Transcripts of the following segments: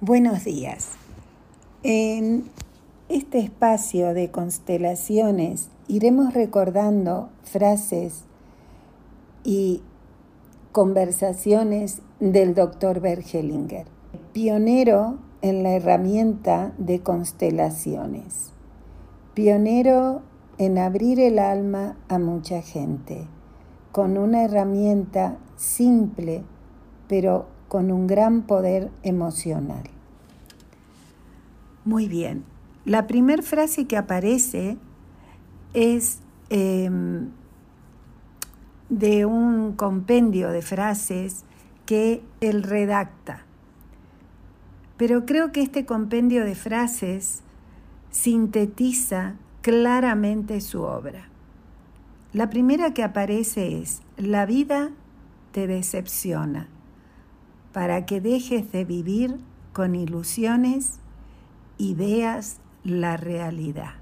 Buenos días. En este espacio de constelaciones iremos recordando frases y conversaciones del doctor Bergelinger, pionero en la herramienta de constelaciones, pionero en abrir el alma a mucha gente, con una herramienta simple, pero con un gran poder emocional. Muy bien, la primera frase que aparece es em, de un compendio de frases que él redacta. Pero creo que este compendio de frases sintetiza claramente su obra. La primera que aparece es, la vida te decepciona para que dejes de vivir con ilusiones y veas la realidad.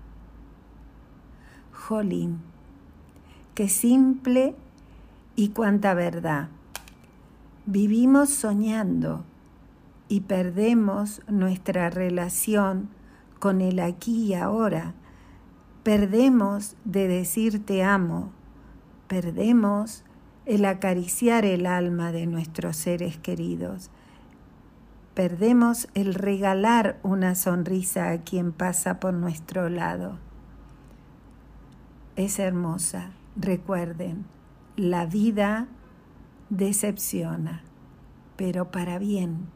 Jolín, qué simple y cuánta verdad. Vivimos soñando y perdemos nuestra relación con el aquí y ahora. Perdemos de decir te amo. Perdemos el acariciar el alma de nuestros seres queridos. Perdemos el regalar una sonrisa a quien pasa por nuestro lado. Es hermosa, recuerden, la vida decepciona, pero para bien,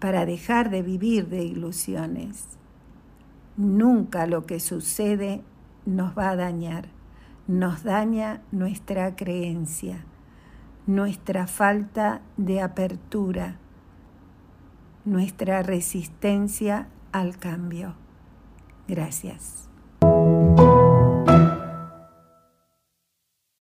para dejar de vivir de ilusiones. Nunca lo que sucede nos va a dañar nos daña nuestra creencia, nuestra falta de apertura, nuestra resistencia al cambio. Gracias.